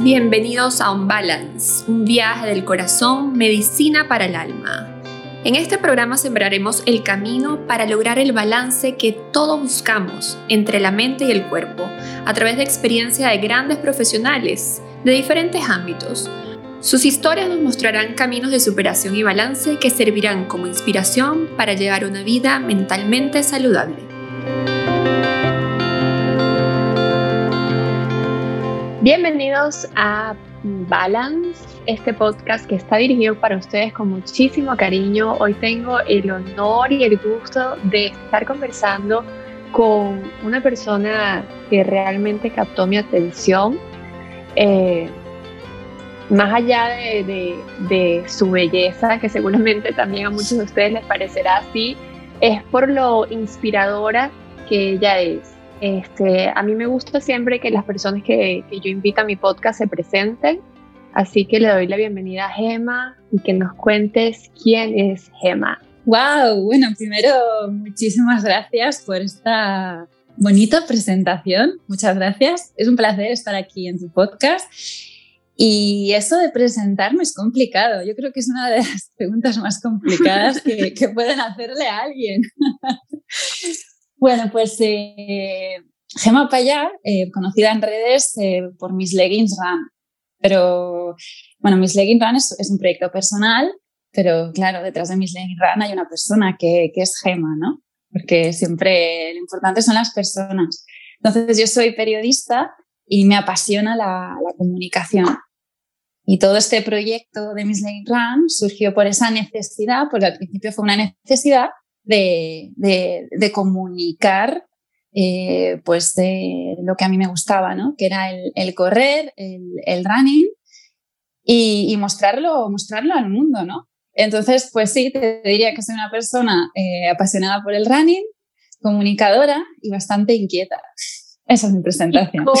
bienvenidos a Un Balance, un viaje del corazón, medicina para el alma. En este programa sembraremos el camino para lograr el balance que todos buscamos entre la mente y el cuerpo, a través de experiencia de grandes profesionales de diferentes ámbitos. Sus historias nos mostrarán caminos de superación y balance que servirán como inspiración para llevar una vida mentalmente saludable. Bienvenidos a Balance, este podcast que está dirigido para ustedes con muchísimo cariño. Hoy tengo el honor y el gusto de estar conversando con una persona que realmente captó mi atención. Eh, más allá de, de, su belleza, que seguramente también a muchos de ustedes les parecerá así, es por lo inspiradora que ella es. Este, a mí me gusta siempre que las personas que, yo invito a mi podcast se presenten, así que le doy la bienvenida a Gema y que nos cuentes quién es Gema. Wow, bueno, primero muchísimas gracias por esta bonita presentación, muchas gracias. Es un placer estar aquí en tu podcast. Y eso de presentarme es complicado. Yo creo que es una de las preguntas más complicadas que pueden hacerle a alguien. Bueno, pues eh, Gema Payá, eh, conocida en redes eh, por Miss Leggings Run. Pero, bueno, Miss Leggings Run es, un proyecto personal, pero claro, detrás de Miss Leggings Run hay una persona que, que es Gema, ¿no? Porque siempre lo importante son las personas. Entonces, yo soy periodista y me apasiona la, la comunicación. Y todo este proyecto de Miss Leggings Run surgió por esa necesidad, porque al principio fue una necesidad de, de, comunicar eh, pues de lo que a mí me gustaba, ¿no? que era el, el correr, el, el running y, y, mostrarlo, mostrarlo al mundo. ¿no? Entonces, pues sí, te diría que soy una persona eh, apasionada por el running, comunicadora y bastante inquieta. Esa es mi presentación.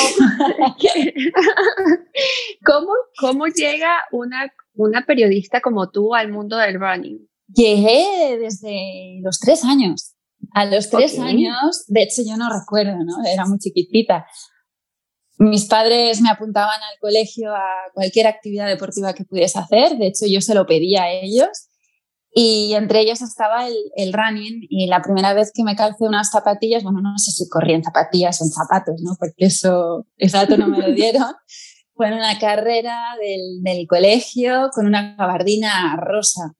¿Cómo, cómo, llega una, una periodista como tú al mundo del running? Llegué desde los tres años. A los tres años, de hecho yo no recuerdo, ¿no? Era muy chiquitita. Mis padres me apuntaban al colegio a cualquier actividad deportiva que pudiese hacer. De hecho, yo se lo pedía a ellos. Y entre ellos estaba el, el, running. Y la primera vez que me calcé unas zapatillas, bueno, no sé si corrí en zapatillas o en zapatos, ¿no? Porque eso, dato no me lo dieron. Fue en una carrera del, del colegio con una gabardina rosa.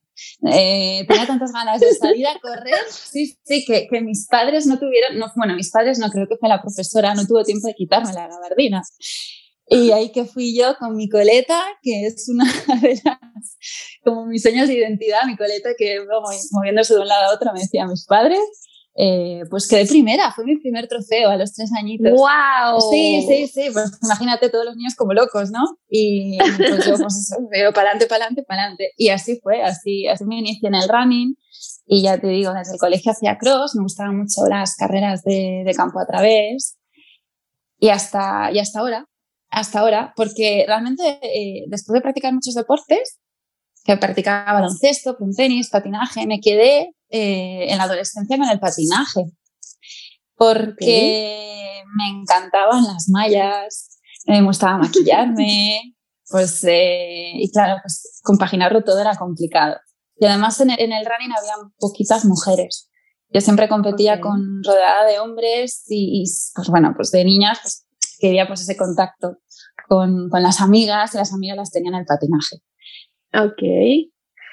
Eh, tenía tantas ganas de salir a correr, sí, sí, que, que, mis padres no tuvieron, no, bueno, mis padres no, creo que fue la profesora, no tuvo tiempo de quitarme la gabardina. Y ahí que fui yo con mi coleta, que es una de las, como mis señas de identidad, mi coleta que moviéndose de un lado a otro, me decían mis padres. Eh, pues quedé primera, fue mi primer trofeo a los tres añitos. ¡Wow! Sí, sí, sí, pues imagínate todos los niños como locos, ¿no? Y pues yo, pues eso, veo para adelante, para adelante, para adelante. Y así fue, así, así me inicié en el running. Y ya te digo, desde el colegio hacía cross, me gustaban mucho las carreras de, de campo a través. Y hasta, y hasta ahora, hasta ahora, porque realmente eh, después de practicar muchos deportes, que practicaba baloncesto, tenis, patinaje, me quedé eh, en la adolescencia con el patinaje, porque me encantaban las mallas, me gustaba maquillarme, pues, eh, y claro, pues compaginarlo todo era complicado. Y además en el, running había poquitas mujeres. Yo siempre competía con rodeada de hombres y, pues bueno, pues de niñas pues, quería pues ese contacto con, con las amigas y las amigas las tenían el patinaje. Ok.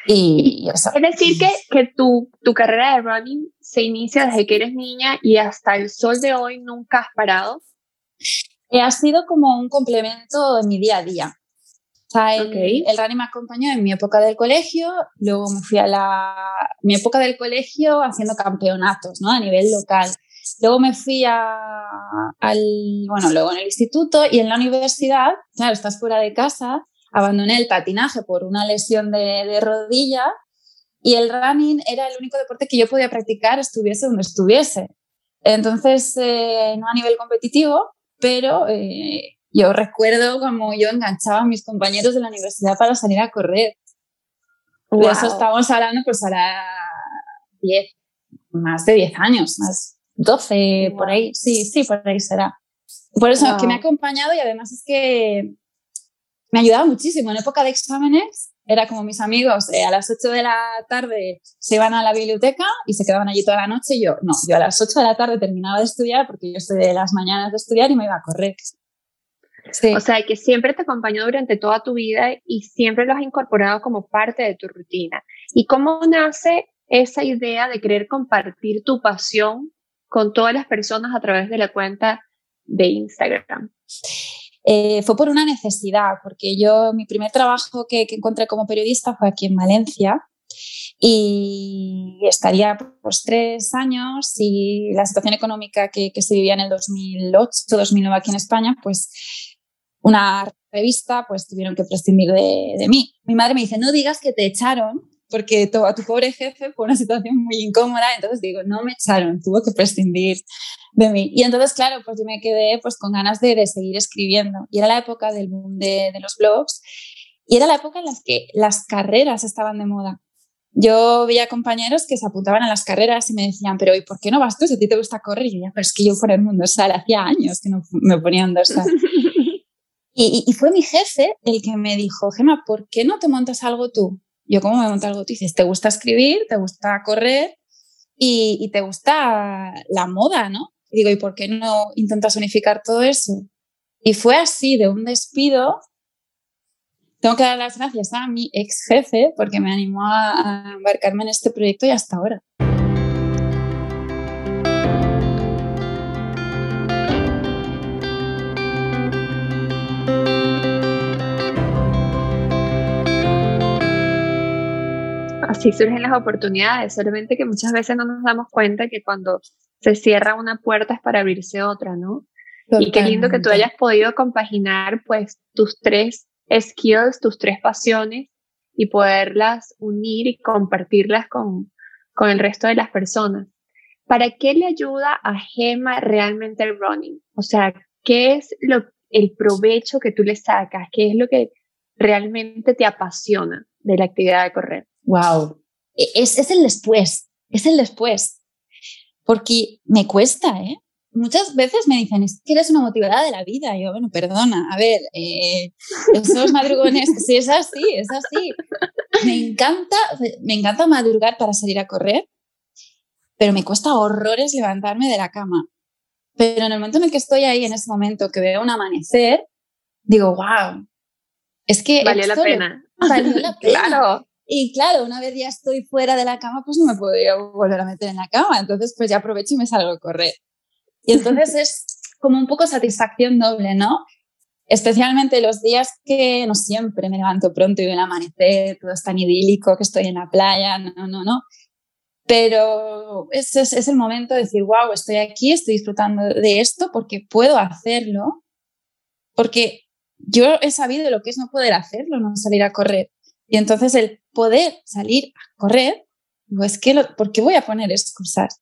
Y Es decir, que, que tu, tu carrera de running se inicia desde que eres niña y hasta el sol de hoy nunca has parado. Eh, ha sido como un complemento en mi día a día. O sea, el, el, running me acompañó en mi época del colegio, luego me fui a la, mi época del colegio haciendo campeonatos, ¿no? A nivel local. Luego me fui a, al, bueno, luego en el instituto y en la universidad, claro, estás fuera de casa, abandoné el patinaje por una lesión de, rodilla y el running era el único deporte que yo podía practicar estuviese donde estuviese. Entonces, eh, no a nivel competitivo, pero eh, yo recuerdo como yo enganchaba a mis compañeros de la universidad para salir a correr. De eso estamos hablando pues ahora 10, más de 10 años, más 12, por ahí, sí, sí, por ahí será. Por eso que me ha acompañado y además es que me ayudaba muchísimo. En época de exámenes era como mis amigos, eh, a las 8 de la tarde se iban a la biblioteca y se quedaban allí toda la noche. Y yo, no, yo a las 8 de la tarde terminaba de estudiar porque yo estoy de las mañanas de estudiar y me iba a correr. O sea, que siempre te acompañó durante toda tu vida y siempre lo has incorporado como parte de tu rutina. ¿Y cómo nace esa idea de querer compartir tu pasión con todas las personas a través de la cuenta de Instagram? Eh, fue por una necesidad, porque yo, mi primer trabajo que, encontré como periodista fue aquí en Valencia y estaría pues tres años y la situación económica que, que se vivía en el 2008-2009 aquí en España, pues una revista, pues tuvieron que prescindir de, de, mí. Mi madre me dice, no digas que te echaron, porque a tu pobre jefe fue una situación muy incómoda, entonces digo, no me echaron, tuvo que prescindir de mí. Y entonces, claro, pues yo me quedé pues con ganas de, de seguir escribiendo. Y era la época del boom de, de los blogs, y era la época en la que las carreras estaban de moda. Yo veía compañeros que se apuntaban a las carreras y me decían, pero ¿y por qué no vas tú si a ti te gusta correr? Y yo, pero es que yo por el mundo sal, hacía años que no me ponían dos Y, y, fue mi jefe el que me dijo, Gemma, ¿por qué no te montas algo tú? Yo, ¿cómo me monto algo tú? Dices, te gusta escribir, te gusta correr y, te gusta la moda, ¿no? Digo, ¿y por qué no intentas unificar todo eso? Y fue así, de un despido. Tengo que dar las gracias a mi ex jefe porque me animó a embarcarme en este proyecto y hasta ahora. Así surgen las oportunidades, solamente que muchas veces no nos damos cuenta que cuando se cierra una puerta es para abrirse otra, ¿no? Y qué lindo que tú hayas podido compaginar pues tus tres skills, tus tres pasiones y poderlas unir y compartirlas con, con el resto de las personas. ¿Para qué le ayuda a Gema realmente el running? O sea, ¿qué es lo, el provecho que tú le sacas? ¿Qué es lo que realmente te apasiona de la actividad de correr? Wow. E, es, es el después, es el después. Porque me cuesta, ¿eh? Muchas veces me dicen, es que eres una motivada de la vida. Y yo, bueno, perdona, a ver, eh, esos madrugones, sí, es así, es así. Me encanta, me encanta madrugar para salir a correr, pero me cuesta horrores levantarme de la cama. Pero en el momento en el que estoy ahí, en ese momento que veo un amanecer, digo, wow, es que... Valió la pena. Valió la pena. claro. Y claro, una vez ya estoy fuera de la cama, pues no me podría volver a meter en la cama. Entonces, pues ya aprovecho y me salgo a correr. Y entonces es como un poco satisfacción doble, ¿no? Especialmente los días que no siempre me levanto pronto y veo el amanecer, todo es tan idílico, que estoy en la playa, no, no, no. Pero es, es, es el momento de decir, wow, estoy aquí, estoy disfrutando de esto porque puedo hacerlo, porque yo he sabido lo que es no poder hacerlo, no salir a correr. Y entonces el poder salir a correr, que ¿por qué voy a poner excusas?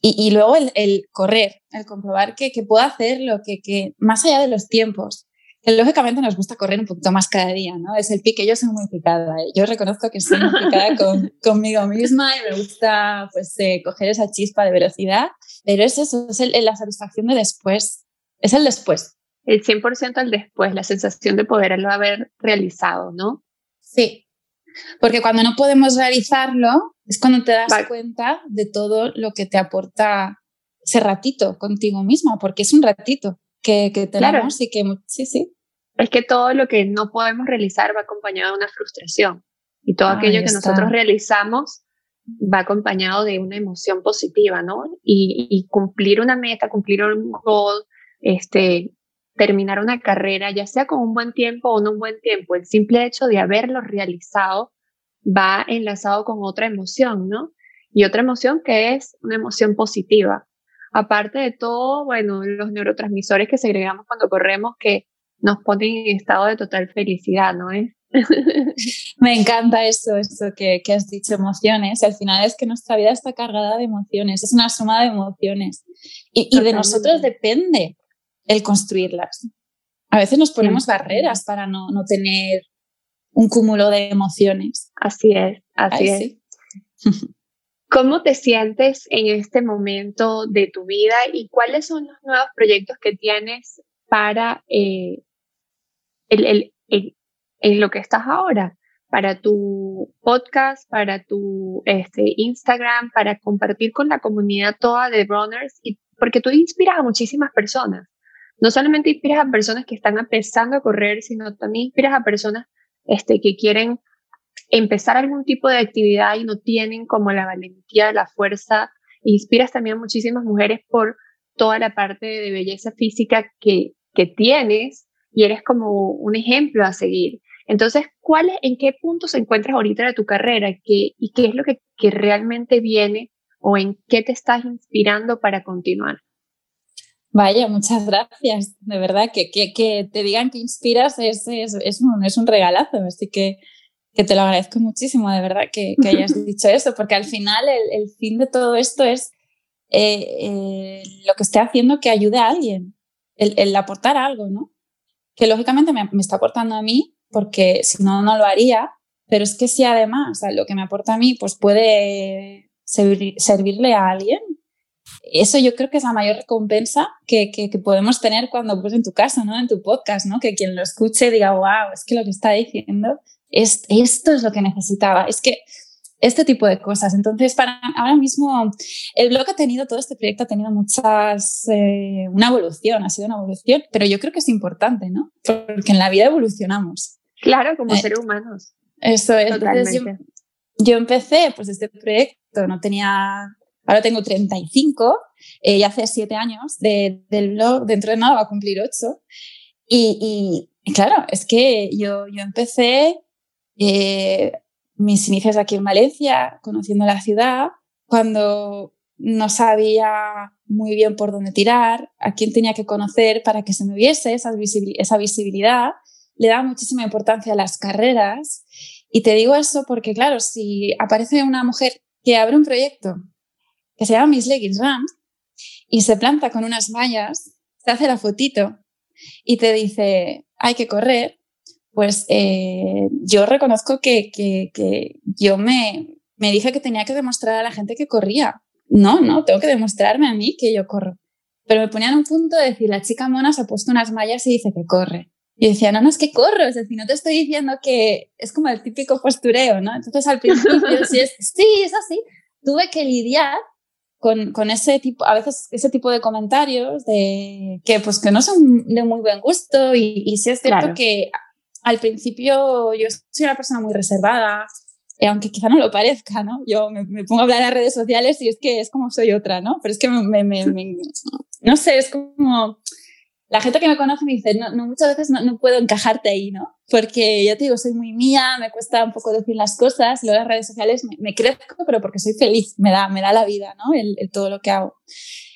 Y, y luego el, el, correr, el comprobar que, que puedo hacerlo, que, que más allá de los tiempos, que lógicamente nos gusta correr un poquito más cada día, ¿no? Es el pique, yo soy muy picada, ¿eh? yo reconozco que soy muy picada con, conmigo misma y me gusta pues eh, coger esa chispa de velocidad, pero es eso, es el, la satisfacción de después, es el después. El 100% al después, la sensación de poderlo haber realizado, ¿no? Sí, porque cuando no podemos realizarlo es cuando te das cuenta de todo lo que te aporta ese ratito contigo mismo, porque es un ratito que, que tenemos y que sí, sí. Es que todo lo que no podemos realizar va acompañado de una frustración y todo aquello que nosotros realizamos va acompañado de una emoción positiva, ¿no? Y, y, cumplir una meta, cumplir un goal, este, terminar una carrera, ya sea con un buen tiempo o no un buen tiempo, el simple hecho de haberlo realizado va enlazado con otra emoción, ¿no? Y otra emoción que es una emoción positiva. Aparte de todo, bueno, los neurotransmisores que segregamos cuando corremos que nos ponen en estado de total felicidad, ¿no es? Me encanta eso, eso que, que, has dicho, emociones. Al final es que nuestra vida está cargada de emociones, es una suma de emociones. Y, y de nosotros depende el construirlas. A veces nos ponemos barreras para no, no, tener un cúmulo de emociones. Así es, así es. ¿Cómo te sientes en este momento de tu vida y cuáles son los nuevos proyectos que tienes para eh, el, el, en, en lo que estás ahora, para tu podcast, para tu este, Instagram, para compartir con la comunidad toda de runners, y, porque tú inspiras a muchísimas personas. No solamente inspiras a personas que están empezando a correr, sino también inspiras a personas este, que quieren empezar algún tipo de actividad y no tienen como la valentía, la fuerza. Inspiras también a muchísimas mujeres por toda la parte de belleza física que, que tienes y eres como un ejemplo a seguir. Entonces, ¿cuál ¿en qué punto se encuentras ahorita de tu carrera ¿Qué, y qué es lo que, que realmente viene o en qué te estás inspirando para continuar? Vaya, muchas gracias. De verdad, que, que, que te digan que inspiras es, es, es, un, es un regalazo. Así que, que te lo agradezco muchísimo, de verdad, que, que hayas dicho eso, porque al final el, el fin de todo esto es eh, eh, lo que esté haciendo que ayude a alguien, el, el aportar algo, ¿no? Que lógicamente me, me, está aportando a mí, porque si no, no lo haría, pero es que si además lo que me aporta a mí pues puede servir, servirle a alguien, eso yo creo que es la mayor recompensa que, que, que, podemos tener cuando, pues en tu casa, ¿no? En tu podcast, ¿no? Que quien lo escuche diga, wow, es que lo que está diciendo, es, esto es lo que necesitaba. Es que este tipo de cosas. Entonces, para ahora mismo, el blog ha tenido, todo este proyecto ha tenido muchas, eh, una evolución, ha sido una evolución, pero yo creo que es importante, ¿no? Porque en la vida evolucionamos. Claro, como eh, seres humanos. Eso es. Entonces, yo, yo, empecé, pues este proyecto, no tenía, ahora tengo 35, eh, y hace siete años de, del blog, dentro de nada va a cumplir ocho. Y, y, claro, es que yo, yo empecé eh, mis inicios aquí en Valencia, conociendo la ciudad, cuando no sabía muy bien por dónde tirar, a quién tenía que conocer para que se me viese esa, esa visibilidad, le daba muchísima importancia a las carreras. Y te digo eso porque, claro, si aparece una mujer que abre un proyecto que se llama Miss Leggings Rams y se planta con unas mallas, se hace la fotito y te dice, hay que correr, pues eh, yo reconozco que, que, que yo me, me, dije que tenía que demostrar a la gente que corría. No, no, tengo que demostrarme a mí que yo corro. Pero me ponían un punto de decir, la chica mona se ha puesto unas mallas y dice que corre. Y decía, no, no, es que corro, es decir, no te estoy diciendo que es como el típico postureo, ¿no? Entonces al principio, sí, es, sí, es así, tuve que lidiar con, con, ese tipo, a veces ese tipo de comentarios de que pues que no son de muy buen gusto y, y sí es cierto claro. que al principio yo soy una persona muy reservada, eh, aunque quizá no lo parezca, ¿no? Yo me, me, pongo a hablar en las redes sociales y es que es como soy otra, ¿no? Pero es que me, me, me no sé, es como la gente que me conoce me dice, no, no muchas veces no, no, puedo encajarte ahí, ¿no? Porque ya te digo, soy muy mía, me cuesta un poco decir las cosas, luego las redes sociales me, me, crezco, pero porque soy feliz, me da, me da la vida, ¿no? El, el todo lo que hago.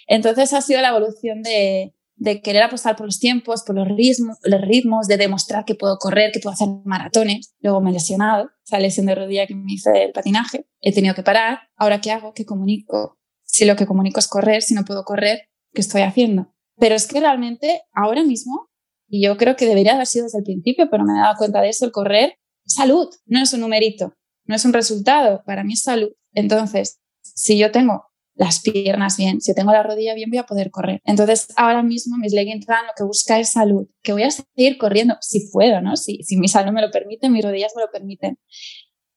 Entonces ha sido la evolución de, de querer apostar por los tiempos, por los ritmos, los ritmos, de demostrar que puedo correr, que puedo hacer maratones. Luego me he lesionado, esa lesión de rodilla que me hice el patinaje, he tenido que parar. Ahora, ¿qué hago? ¿Qué comunico? Si lo que comunico es correr, si no puedo correr, ¿qué estoy haciendo? Pero es que realmente ahora mismo, y yo creo que debería haber sido desde el principio, pero me he dado cuenta de eso, el correr salud, no es un numerito, no es un resultado, para mí es salud. Entonces, si yo tengo las piernas bien, si tengo la rodilla bien voy a poder correr. Entonces ahora mismo mis leggings run lo que busca es salud, que voy a seguir corriendo si puedo, ¿no? Si, si mi salud me lo permite, mis rodillas me lo permiten.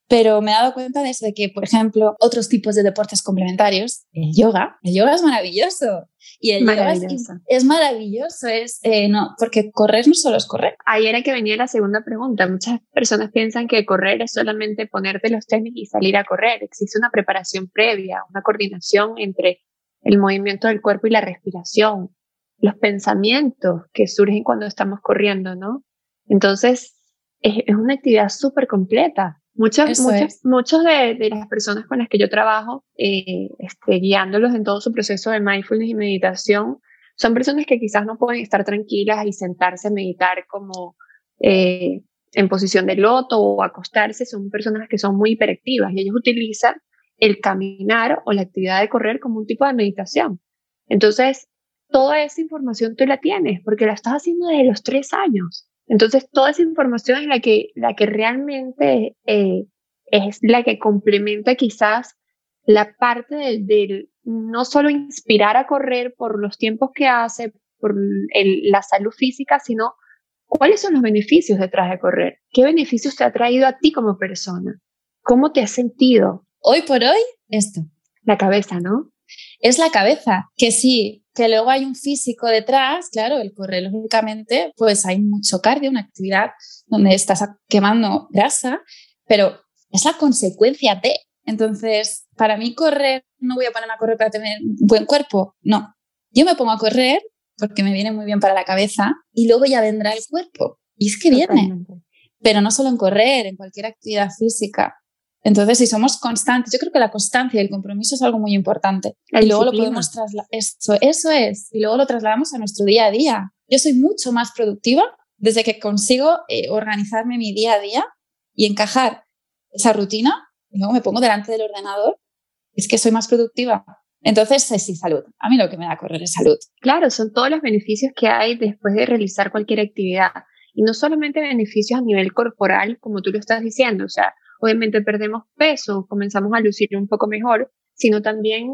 Pero me he dado cuenta de eso, de que, por ejemplo, otros tipos de deportes complementarios, el yoga, el yoga es maravilloso. Y el yoga es, es, maravilloso, es, eh, no, porque correr no solo es correr. Ahí era que venía la segunda pregunta. Muchas personas piensan que correr es solamente ponerte los tenis y salir a correr. Existe una preparación previa, una coordinación entre el movimiento del cuerpo y la respiración, los pensamientos que surgen cuando estamos corriendo, ¿no? Entonces, es, es una actividad súper completa. Muchas, muchas, de, de, las personas con las que yo trabajo, eh, este, guiándolos en todo su proceso de mindfulness y meditación, son personas que quizás no pueden estar tranquilas y sentarse a meditar como eh, en posición de loto o acostarse, son personas que son muy hiperactivas y ellos utilizan el caminar o la actividad de correr como un tipo de meditación. Entonces, toda esa información tú la tienes porque la estás haciendo desde los tres años. Entonces, toda esa información es la que, la que realmente eh, es la que complementa quizás la parte del de, no solo inspirar a correr por los tiempos que hace, por el, la salud física, sino ¿Cuáles son los beneficios detrás de correr? ¿Qué beneficios te ha traído a ti como persona? ¿Cómo te has sentido? Hoy por hoy, esto. La cabeza, ¿no? Es la cabeza, que sí, que luego hay un físico detrás, claro, el correr, lógicamente, pues hay mucho cardio, una actividad donde estás quemando grasa, pero es la consecuencia de. Entonces, para mí correr, no voy a ponerme a correr para tener un buen cuerpo, no. Yo me pongo a correr porque me viene muy bien para la cabeza y luego ya vendrá el cuerpo. Y es que viene. Pero no solo en correr, en cualquier actividad física. Entonces, si somos constantes, yo creo que la constancia y el compromiso es algo muy importante. y luego lo podemos trasladar. Eso, eso es. Y luego lo trasladamos a nuestro día a día. Yo soy mucho más productiva desde que consigo eh, organizarme mi día a día y encajar esa rutina. Y luego me pongo delante del ordenador. Es que soy más productiva. Entonces, sí, salud. A mí lo que me da correr es salud. Claro, son todos los beneficios que hay después de realizar cualquier actividad. Y no solamente beneficios a nivel corporal, como tú lo estás diciendo, o sea, obviamente perdemos peso, comenzamos a lucir un poco mejor, sino también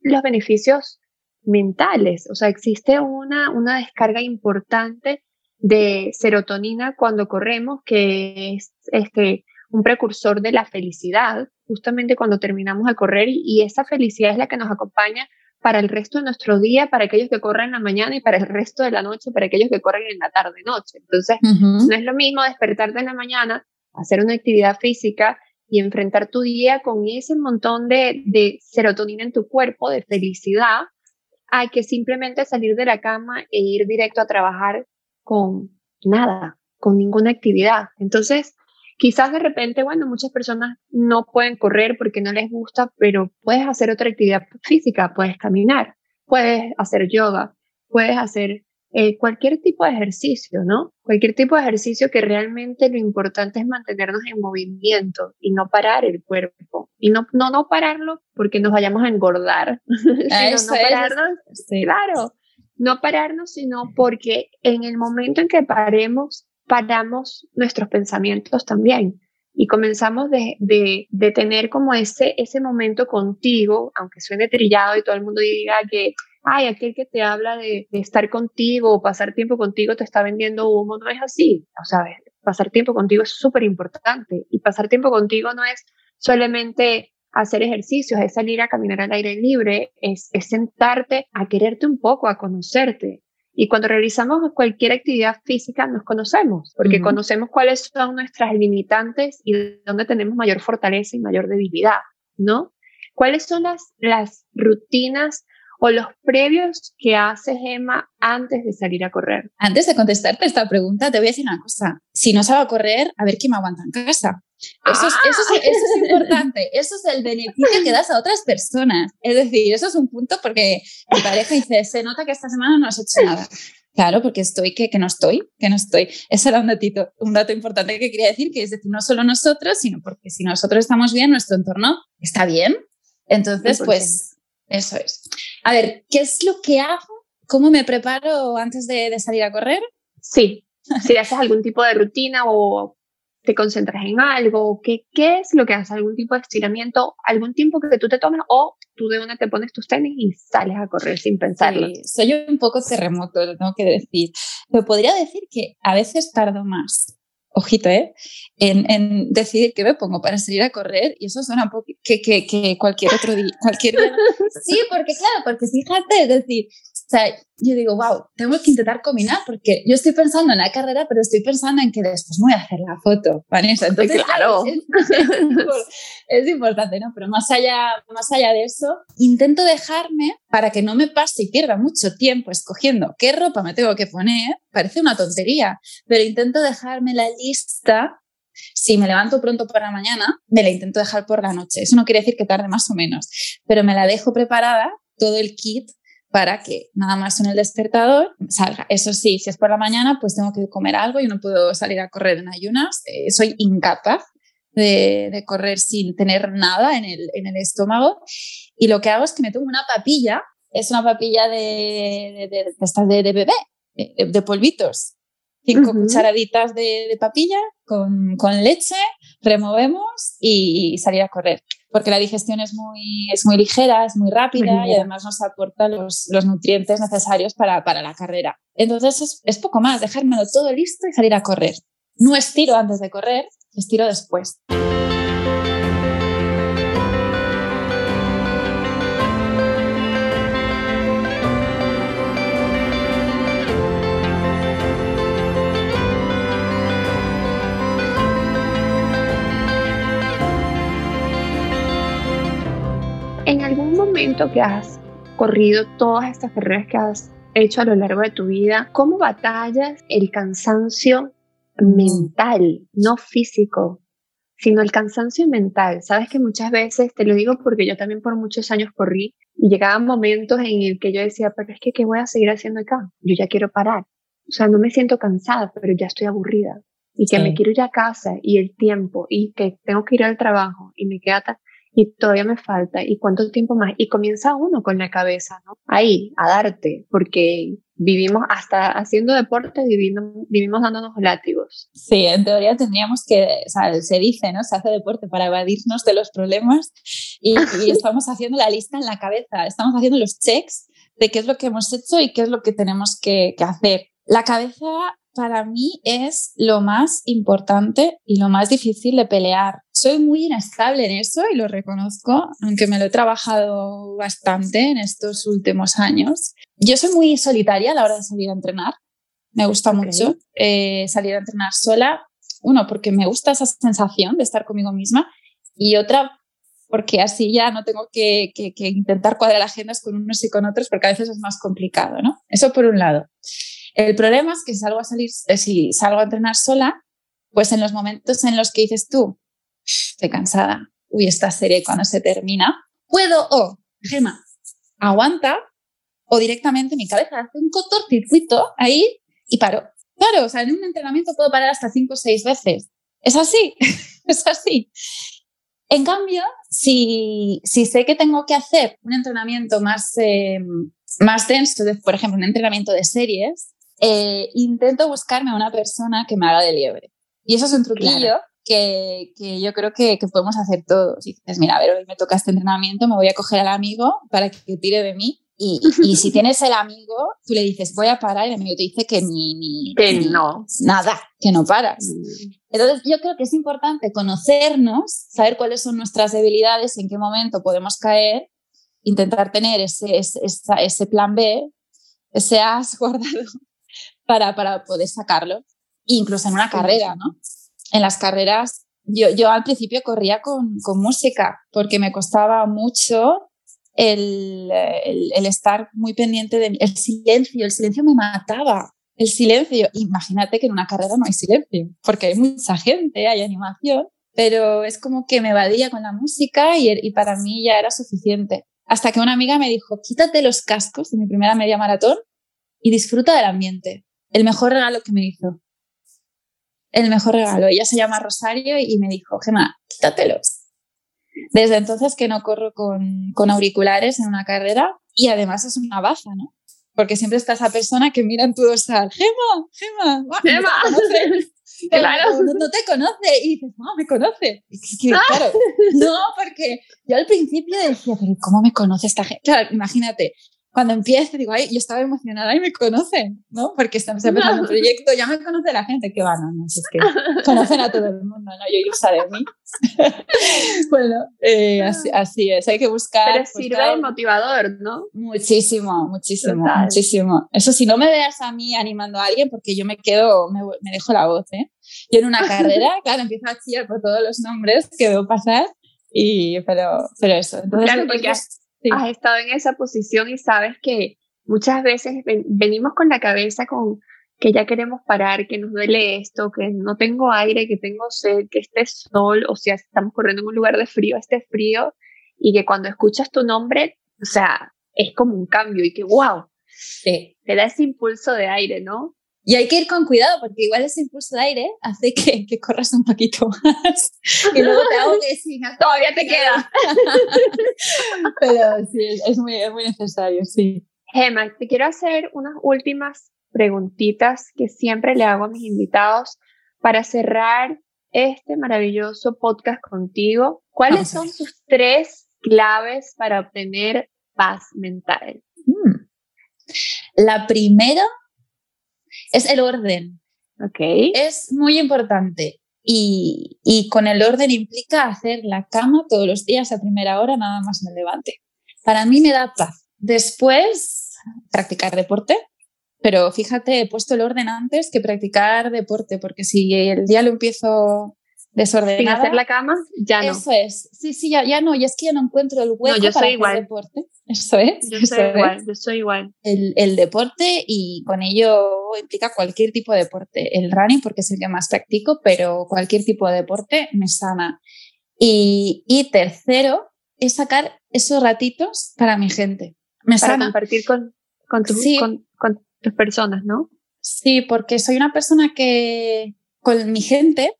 los beneficios mentales. O sea, existe una, una descarga importante de serotonina cuando corremos, que es este, un precursor de la felicidad, justamente cuando terminamos de correr y, esa felicidad es la que nos acompaña para el resto de nuestro día, para aquellos que corren en la mañana y para el resto de la noche, para aquellos que corren en la tarde-noche. Entonces, no es lo mismo despertarte en la mañana, hacer una actividad física y enfrentar tu día con ese montón de, serotonina en tu cuerpo, de felicidad, a que simplemente salir de la cama e ir directo a trabajar con nada, con ninguna actividad. Entonces, Quizás de repente, bueno, muchas personas no pueden correr porque no les gusta, pero puedes hacer otra actividad física, puedes caminar, puedes hacer yoga, puedes hacer eh, cualquier tipo de ejercicio, ¿no? Cualquier tipo de ejercicio que realmente lo importante es mantenernos en movimiento y no parar el cuerpo. Y no, no, no pararlo porque nos vayamos a engordar, sino no pararnos, claro, no pararnos, sino porque en el momento en que paremos, paramos nuestros pensamientos también y comenzamos de, de, tener como ese, ese momento contigo, aunque suene trillado y todo el mundo diga que, ay, aquel que te habla de, de estar contigo o pasar tiempo contigo te está vendiendo humo, no es así. O sea, pasar tiempo contigo es súper importante y pasar tiempo contigo no es solamente hacer ejercicios, es salir a caminar al aire libre, es, es sentarte a quererte un poco, a conocerte, y cuando realizamos cualquier actividad física nos conocemos, porque conocemos cuáles son nuestras limitantes y dónde tenemos mayor fortaleza y mayor debilidad, ¿no? ¿Cuáles son las, las rutinas o los previos que hace Gemma antes de salir a correr? Antes de contestarte esta pregunta, te voy a decir una cosa. Si no sabe correr, a ver quién me aguanta en casa. Eso, es, eso, es, eso, es, importante, eso es el beneficio que das a otras personas. Es decir, eso es un punto porque mi pareja dice, se nota que esta semana no has hecho nada. Claro, porque estoy, que, que no estoy, que no estoy. Ese era un, datito, un dato importante que quería decir, que es decir, no solo nosotros, sino porque si nosotros estamos bien, nuestro entorno está bien. Entonces, pues, eso es. A ver, ¿qué es lo que hago? ¿Cómo me preparo antes de, de salir a correr? Sí, si haces algún tipo de rutina o te concentras en algo, ¿qué, qué es lo que haces? ¿Algún tipo de estiramiento? ¿Algún tiempo que tú te tomes o tú de una te pones tus tenis y sales a correr sin pensarlo? soy un poco terremoto, lo tengo que decir. Me podría decir que a veces tardo más ojito, ¿eh? En, en, decidir qué me pongo para salir a correr y eso suena un poco que, que, que cualquier otro día. Cualquier Sí, porque claro, porque fíjate, es decir, sea, yo digo, wow, tengo que intentar combinar porque yo estoy pensando en la carrera, pero estoy pensando en que después me voy a hacer la foto, Vanessa. Entonces, claro. Es, importante, ¿no? Pero más allá, más allá de eso, intento dejarme para que no me pase y pierda mucho tiempo escogiendo qué ropa me tengo que poner. Parece una tontería, pero intento dejarme la lista si me levanto pronto por la mañana, me la intento dejar por la noche. Eso no quiere decir que tarde más o menos, pero me la dejo preparada, todo el kit, para que nada más en el despertador salga. Eso sí, si es por la mañana, pues tengo que comer algo y no puedo salir a correr en ayunas. Eh, soy incapaz de, correr sin tener nada en el, en el, estómago. Y lo que hago es que me tomo una papilla, es una papilla de, de, de bebé, de, polvitos. Cinco cucharaditas de, papilla con, con leche, removemos y salir a correr porque la digestión es muy, es muy ligera, es muy rápida y además nos aporta los, los nutrientes necesarios para, para, la carrera. Entonces es, es poco más, dejármelo todo listo y salir a correr. No estiro antes de correr, estiro después. Momento que has corrido todas estas carreras que has hecho a lo largo de tu vida, ¿cómo batallas el cansancio mental, no físico, sino el cansancio mental? Sabes que muchas veces, te lo digo porque yo también por muchos años corrí y llegaban momentos en el que yo decía, pero es que, ¿qué voy a seguir haciendo acá? Yo ya quiero parar. O sea, no me siento cansada, pero ya estoy aburrida y que me quiero ir a casa y el tiempo y que tengo que ir al trabajo y me queda y todavía me falta, y cuánto tiempo más, y comienza uno con la cabeza, ¿no? Ahí, a darte, porque vivimos hasta haciendo deporte, vivimos, vivimos dándonos látigos. Sí, en teoría tendríamos que, o sea, se dice, ¿no? Se hace deporte para evadirnos de los problemas y, y estamos haciendo la lista en la cabeza, estamos haciendo los checks de qué es lo que hemos hecho y qué es lo que tenemos que, que hacer. La cabeza para mí es lo más importante y lo más difícil de pelear. Soy muy inestable en eso y lo reconozco, aunque me lo he trabajado bastante en estos últimos años. Yo soy muy solitaria a la hora de salir a entrenar. Me gusta mucho eh, salir a entrenar sola. Uno, porque me gusta esa sensación de estar conmigo misma y otra, porque así ya no tengo que, que, que intentar cuadrar agendas con unos y con otros porque a veces es más complicado, ¿no? Eso por un lado. El problema es que salgo a salir, eh, si salgo a entrenar sola, pues en los momentos en los que dices tú, estoy cansada, uy, esta serie cuando se termina, puedo o, Gema, aguanta, o directamente mi cabeza hace un cortocircuito ahí y paro. Claro, o sea, en un entrenamiento puedo parar hasta cinco o seis veces. Es así, es así. En cambio, si, si sé que tengo que hacer un entrenamiento más, eh, más denso, por ejemplo, un entrenamiento de series, eh, intento buscarme a una persona que me haga de liebre. Y eso es un truquillo que, que, yo creo que, que, podemos hacer todos. Y dices, mira, a ver, hoy me toca este entrenamiento, me voy a coger al amigo para que tire de mí. Y, y si tienes el amigo, tú le dices, voy a parar, y el amigo te dice que ni, ni, que no. Nada, que no paras. Entonces, yo creo que es importante conocernos, saber cuáles son nuestras debilidades, en qué momento podemos caer, intentar tener ese, ese, ese plan B, ese as guardado para, para poder sacarlo, incluso en una carrera, ¿no? En las carreras, yo, yo al principio corría con, con música porque me costaba mucho el, el, estar muy pendiente del silencio, el silencio me mataba. El silencio, imagínate que en una carrera no hay silencio, porque hay mucha gente, hay animación, pero es como que me evadía con la música y, y para mí ya era suficiente. Hasta que una amiga me dijo, quítate los cascos de mi primera media maratón y disfruta del ambiente el mejor regalo que me hizo. El mejor regalo. Ella se llama Rosario y me dijo, Gemma, quítatelos. Desde entonces que no corro con, con auriculares en una carrera y además es una baza, ¿no? Porque siempre está esa persona que mira en tu dorsal, Gemma, Gemma, Gemma. Claro. No, te conoce y dices, no, me conoce. Ah. claro, no, porque yo al principio decía, pero ¿cómo me conoce esta gente? Claro, imagínate, cuando empiece, digo, ay, yo estaba emocionada y me conocen, ¿no? Porque estamos empezando un proyecto, ya me conoce la gente, que van, no, es que conocen a todo el mundo, ¿no? Yo ilusa de mí. bueno, eh, así, es, hay que buscar. Pero sirve de motivador, ¿no? Muchísimo, muchísimo, muchísimo. Eso si no me veas a mí animando a alguien, porque yo me quedo, me, me dejo la voz, ¿eh? Yo en una carrera, claro, empiezo a chillar por todos los nombres que veo pasar, y, pero, pero eso. Entonces, claro, porque has estado en esa posición y sabes que muchas veces venimos con la cabeza con que ya queremos parar, que nos duele esto, que no tengo aire, que tengo sed, que esté sol, o sea, estamos corriendo en un lugar de frío, esté frío, y que cuando escuchas tu nombre, o sea, es como un cambio y que, wow, te da ese impulso de aire, ¿no? Y hay que ir con cuidado porque igual ese impulso de aire hace que, que corras un poquito más y luego te ahogues y todavía te queda. Pero sí, es muy, es muy necesario, sí. Gemma, te quiero hacer unas últimas preguntitas que siempre le hago a mis invitados para cerrar este maravilloso podcast contigo. ¿Cuáles son sus tres claves para obtener paz mental? Mm. La primera es el orden. Ok. Es muy importante. Y, y, con el orden implica hacer la cama todos los días a primera hora, nada más me levante. Para mí me da paz. Después, practicar deporte. Pero fíjate, he puesto el orden antes que practicar deporte, porque si el día lo empiezo desordenada. Sin hacer la cama, ya no. Eso es. Sí, sí, ya, ya no. Y es que ya no encuentro el hueco yo para soy igual. deporte. Eso es. Yo soy igual, yo soy igual. El, el, deporte y con ello implica cualquier tipo de deporte. El running, porque es el que más practico, pero cualquier tipo de deporte me sana. Y, y tercero, es sacar esos ratitos para mi gente. Me para sana. compartir con, con, tu, Sí. con, con tus personas, ¿no? Sí, porque soy una persona que con mi gente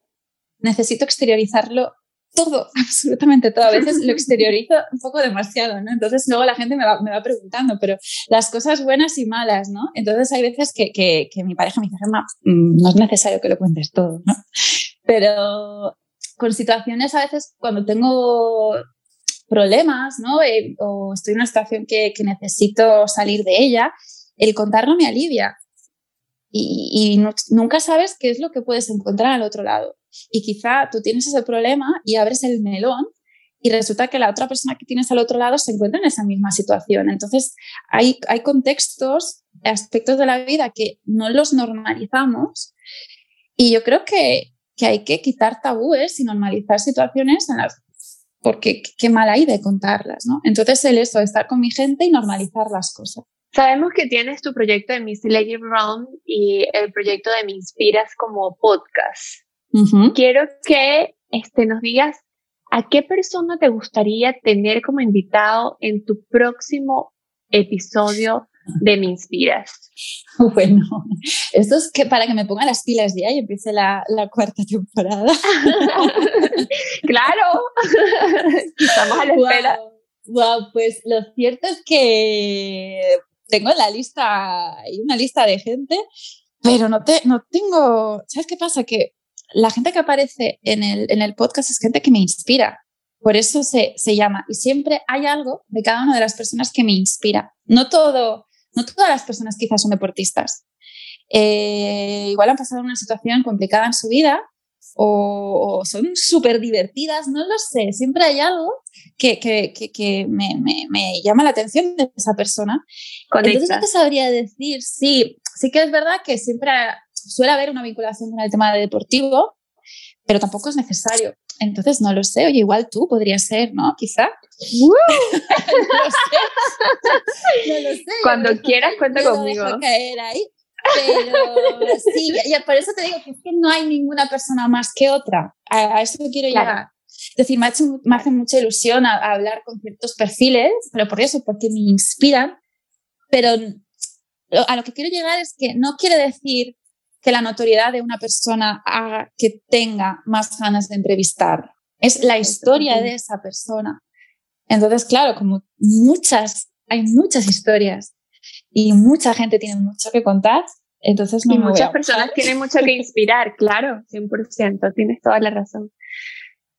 necesito exteriorizarlo todo, absolutamente todo. A veces lo exteriorizo un poco demasiado, ¿no? Entonces luego la gente me va, me va preguntando, pero las cosas buenas y malas, ¿no? Entonces hay veces que, que, que mi pareja me dice, mm, no es necesario que lo cuentes todo, ¿no? Pero con situaciones a veces cuando tengo problemas, ¿no? Eh, o estoy en una situación que, que necesito salir de ella, el contarlo me alivia. Y, nunca sabes qué es lo que puedes encontrar al otro lado. Y quizá tú tienes ese problema y abres el melón y resulta que la otra persona que tienes al otro lado se encuentra en esa misma situación. Entonces, hay, hay contextos, aspectos de la vida que no los normalizamos y yo creo que, que hay que quitar tabúes y normalizar situaciones porque qué mal hay de contarlas, ¿no? Entonces el eso, estar con mi gente y normalizar las cosas. Sabemos que tienes tu proyecto de Miss Lady Brown y el proyecto de Me Inspiras como podcast. Uh -huh. Quiero que este, nos digas a qué persona te gustaría tener como invitado en tu próximo episodio de Me Inspiras. Bueno, esto es que para que me ponga las pilas ya y empiece la, la cuarta temporada. claro, estamos a la espera. Wow, wow, pues lo cierto es que tengo la lista, hay una lista de gente, pero no, te, no tengo, ¿sabes qué pasa? Que la gente que aparece en el, en el podcast es gente que me inspira. Por eso se, se llama. Y siempre hay algo de cada una de las personas que me inspira. No todo, no todas las personas quizás son deportistas. Eh, igual han pasado una situación complicada en su vida o, o son súper divertidas, no lo sé. Siempre hay algo que, que, que, que me, me, me, llama la atención de esa persona. Conecta. Entonces no te sabría decir, sí, sí que es verdad que siempre suele haber una vinculación con el tema de deportivo, pero tampoco es necesario. Entonces, no lo sé. Oye, igual tú podrías ser, ¿no? Quizá. ¡Woo! no lo sé. No lo sé. Cuando quieras, cuenta conmigo. Dejo caer ahí. Pero sí, y por eso te digo que es que no hay ninguna persona más que otra. A, a eso quiero Claro. llegar. Es decir, me, ha hecho- me hace mucha ilusión a, a hablar con ciertos perfiles, pero por eso, porque me inspiran. Pero lo- a lo que quiero llegar es que no quiere decir que la notoriedad de una persona haga que tenga más ganas de entrevistar. Es la historia de esa persona. Entonces, claro, como muchas, hay muchas historias y mucha gente tiene mucho que contar, entonces no y me muchas personas tienen mucho que inspirar, claro, 100%, tienes toda la razón.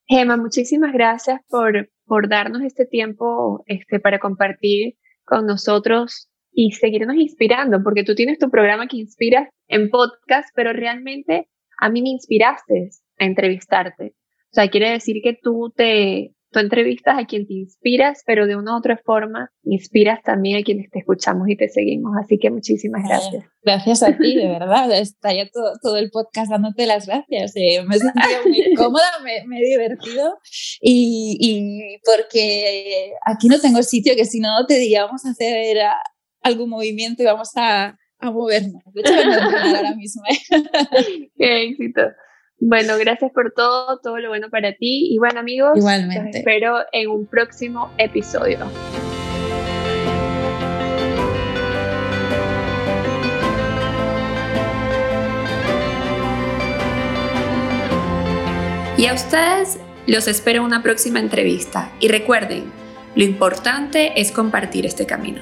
Gema, muchísimas gracias por, por darnos este tiempo este, para compartir con nosotros y seguirnos inspirando, porque tú tienes tu programa que inspiras en podcast, pero realmente a mí me inspiraste a entrevistarte. O sea, quiere decir que tú te, tú entrevistas a quien te inspiras, pero de una u otra forma inspiras también a quienes te escuchamos y te seguimos. Así que muchísimas gracias. Gracias a ti, de verdad. Estaría todo, todo el podcast dándote las gracias. Eh, me he sentido muy cómoda, me, me he divertido y, y, porque aquí no tengo sitio que si no te diría vamos a hacer a, algún movimiento y vamos a, a movernos. De hecho, a ahora mismo. ¿eh? Qué éxito. Bueno, gracias por todo, todo lo bueno para ti. Y bueno, amigos, Igualmente. los espero en un próximo episodio. Y a ustedes los espero en una próxima entrevista. Y recuerden, lo importante es compartir este camino.